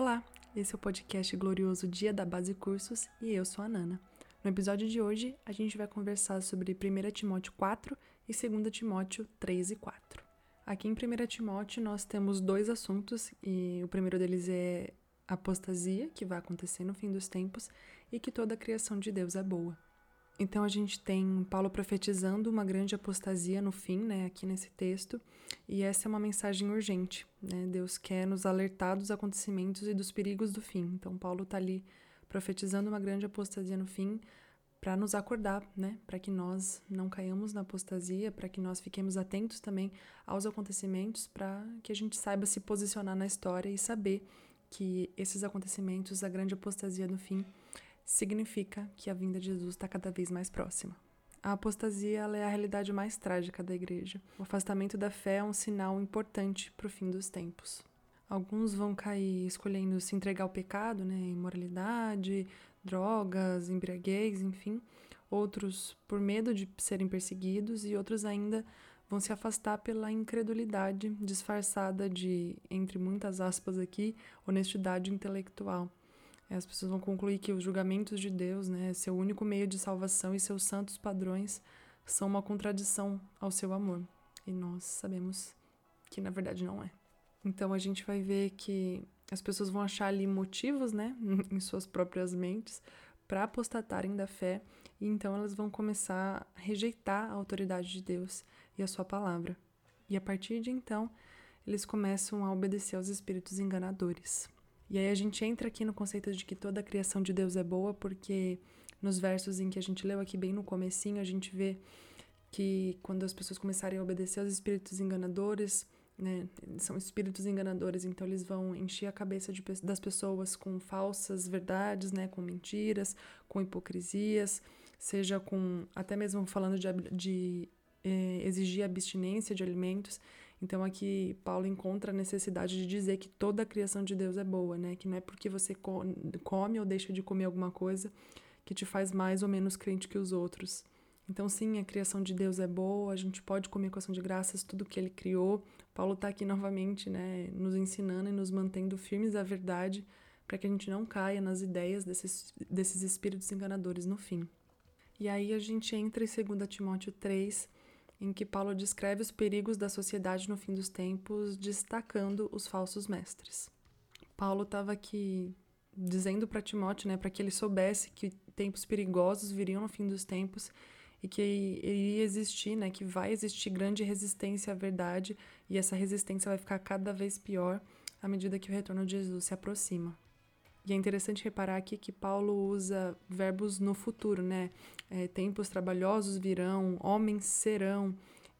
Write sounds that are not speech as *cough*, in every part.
Olá, esse é o podcast glorioso Dia da Base Cursos e eu sou a Nana. No episódio de hoje, a gente vai conversar sobre 1 Timóteo 4 e 2 Timóteo 3 e 4. Aqui em 1 Timóteo nós temos dois assuntos e o primeiro deles é apostasia, que vai acontecer no fim dos tempos, e que toda a criação de Deus é boa. Então a gente tem Paulo profetizando uma grande apostasia no fim, né, aqui nesse texto, e essa é uma mensagem urgente, né? Deus quer nos alertar dos acontecimentos e dos perigos do fim. Então Paulo está ali profetizando uma grande apostasia no fim para nos acordar, né, para que nós não caiamos na apostasia, para que nós fiquemos atentos também aos acontecimentos, para que a gente saiba se posicionar na história e saber que esses acontecimentos, a grande apostasia no fim, significa que a vinda de Jesus está cada vez mais próxima. A apostasia é a realidade mais trágica da igreja. O afastamento da fé é um sinal importante para o fim dos tempos. Alguns vão cair escolhendo se entregar ao pecado, né, imoralidade, drogas, embriaguez, enfim. Outros por medo de serem perseguidos e outros ainda vão se afastar pela incredulidade disfarçada de, entre muitas aspas aqui, honestidade intelectual. É, as pessoas vão concluir que os julgamentos de Deus, né, seu único meio de salvação e seus santos padrões são uma contradição ao seu amor. E nós sabemos que na verdade não é. Então a gente vai ver que as pessoas vão achar ali motivos, né, *laughs* em suas próprias mentes, para apostatarem da fé, e então elas vão começar a rejeitar a autoridade de Deus e a sua palavra. E a partir de então, eles começam a obedecer aos espíritos enganadores. E aí a gente entra aqui no conceito de que toda a criação de Deus é boa, porque nos versos em que a gente leu aqui bem no comecinho, a gente vê que quando as pessoas começarem a obedecer aos espíritos enganadores, né, são espíritos enganadores, então eles vão encher a cabeça de, das pessoas com falsas verdades, né, com mentiras, com hipocrisias, seja com até mesmo falando de, de eh, exigir abstinência de alimentos. Então aqui Paulo encontra a necessidade de dizer que toda a criação de Deus é boa, né? Que não é porque você come ou deixa de comer alguma coisa que te faz mais ou menos crente que os outros. Então, sim, a criação de Deus é boa, a gente pode comer com ação de graças tudo que ele criou. Paulo está aqui novamente, né, nos ensinando e nos mantendo firmes à verdade para que a gente não caia nas ideias desses, desses espíritos enganadores no fim. E aí a gente entra em 2 Timóteo 3, em que Paulo descreve os perigos da sociedade no fim dos tempos, destacando os falsos mestres. Paulo estava aqui dizendo para Timóteo, né, para que ele soubesse que tempos perigosos viriam no fim dos tempos e que iria existir, né, que vai existir grande resistência à verdade e essa resistência vai ficar cada vez pior à medida que o retorno de Jesus se aproxima. E é interessante reparar aqui que Paulo usa verbos no futuro, né? É, tempos trabalhosos virão, homens serão,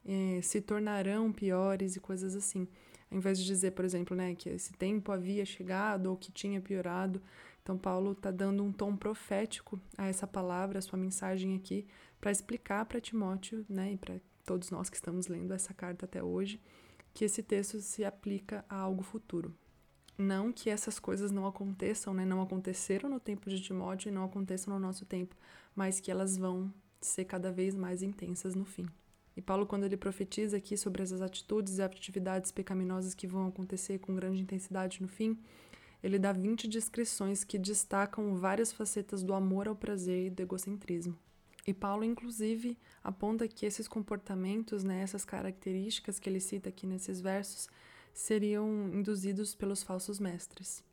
é, se tornarão piores e coisas assim. Ao invés de dizer, por exemplo, né, que esse tempo havia chegado ou que tinha piorado. Então, Paulo está dando um tom profético a essa palavra, a sua mensagem aqui, para explicar para Timóteo, né, e para todos nós que estamos lendo essa carta até hoje, que esse texto se aplica a algo futuro. Não que essas coisas não aconteçam, né? Não aconteceram no tempo de Timóteo e não aconteçam no nosso tempo, mas que elas vão ser cada vez mais intensas no fim. E Paulo, quando ele profetiza aqui sobre essas atitudes e atividades pecaminosas que vão acontecer com grande intensidade no fim, ele dá 20 descrições que destacam várias facetas do amor ao prazer e do egocentrismo. E Paulo, inclusive, aponta que esses comportamentos, né, essas características que ele cita aqui nesses versos, seriam induzidos pelos falsos mestres.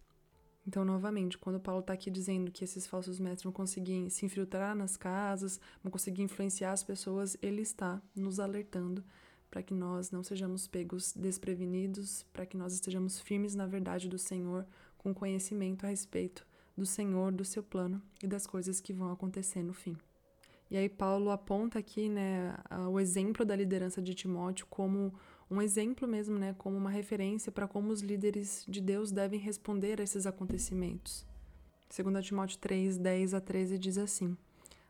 Então, novamente, quando Paulo está aqui dizendo que esses falsos mestres vão conseguir se infiltrar nas casas, vão conseguir influenciar as pessoas, ele está nos alertando para que nós não sejamos pegos desprevenidos, para que nós estejamos firmes na verdade do Senhor, com conhecimento a respeito do Senhor, do seu plano e das coisas que vão acontecer no fim. E aí Paulo aponta aqui, né, o exemplo da liderança de Timóteo como um exemplo mesmo, né, como uma referência para como os líderes de Deus devem responder a esses acontecimentos. 2 Timóteo 3, 10 a 13 diz assim: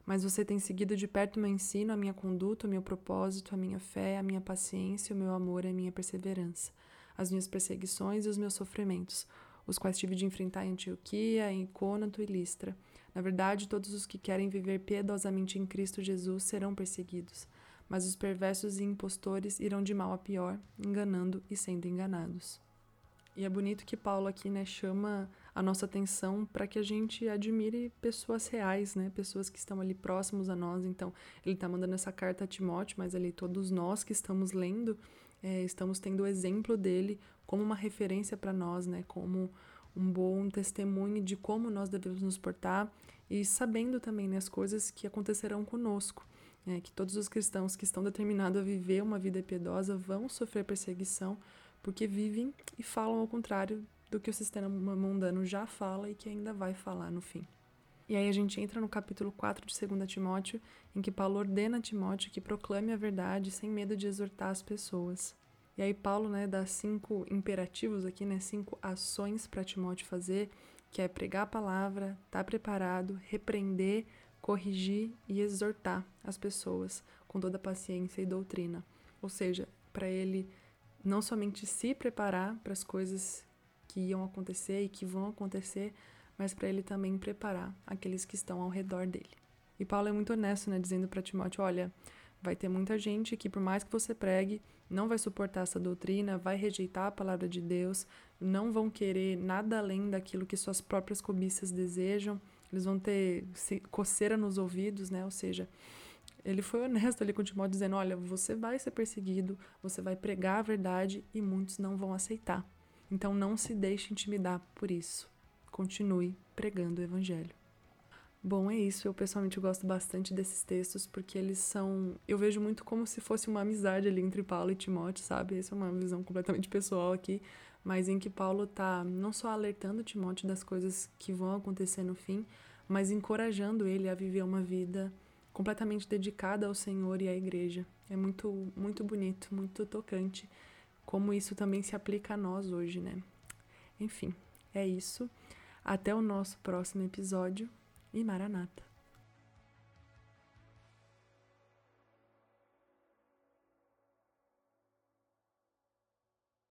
Mas você tem seguido de perto o meu ensino, a minha conduta, o meu propósito, a minha fé, a minha paciência, o meu amor e a minha perseverança, as minhas perseguições e os meus sofrimentos, os quais tive de enfrentar em Antioquia, em Cônato e Listra. Na verdade, todos os que querem viver piedosamente em Cristo Jesus serão perseguidos mas os perversos e impostores irão de mal a pior, enganando e sendo enganados. E é bonito que Paulo aqui né, chama a nossa atenção para que a gente admire pessoas reais, né? Pessoas que estão ali próximos a nós. Então, ele está mandando essa carta a Timóteo, mas ali todos nós que estamos lendo, é, estamos tendo o exemplo dele como uma referência para nós, né? Como um bom testemunho de como nós devemos nos portar e sabendo também né, as coisas que acontecerão conosco. Né, que todos os cristãos que estão determinados a viver uma vida piedosa vão sofrer perseguição porque vivem e falam ao contrário do que o sistema mundano já fala e que ainda vai falar no fim. E aí a gente entra no capítulo 4 de 2 Timóteo, em que Paulo ordena a Timóteo que proclame a verdade sem medo de exortar as pessoas. E aí Paulo, né, dá cinco imperativos aqui, né, cinco ações para Timóteo fazer, que é pregar a palavra, estar tá preparado, repreender, corrigir e exortar as pessoas com toda paciência e doutrina. Ou seja, para ele não somente se preparar para as coisas que iam acontecer e que vão acontecer, mas para ele também preparar aqueles que estão ao redor dele. E Paulo é muito honesto, né, dizendo para Timóteo: olha, vai ter muita gente que, por mais que você pregue, não vai suportar essa doutrina, vai rejeitar a palavra de Deus, não vão querer nada além daquilo que suas próprias cobiças desejam, eles vão ter coceira nos ouvidos, né? Ou seja, ele foi honesto ali com Timóteo, dizendo: olha, você vai ser perseguido, você vai pregar a verdade e muitos não vão aceitar. Então não se deixe intimidar por isso. Continue pregando o evangelho. Bom, é isso. Eu pessoalmente gosto bastante desses textos porque eles são. Eu vejo muito como se fosse uma amizade ali entre Paulo e Timóteo, sabe? Essa é uma visão completamente pessoal aqui, mas em que Paulo tá não só alertando Timóteo das coisas que vão acontecer no fim, mas encorajando ele a viver uma vida completamente dedicada ao Senhor e à igreja. É muito, muito bonito, muito tocante como isso também se aplica a nós hoje, né? Enfim, é isso. Até o nosso próximo episódio e Maranata.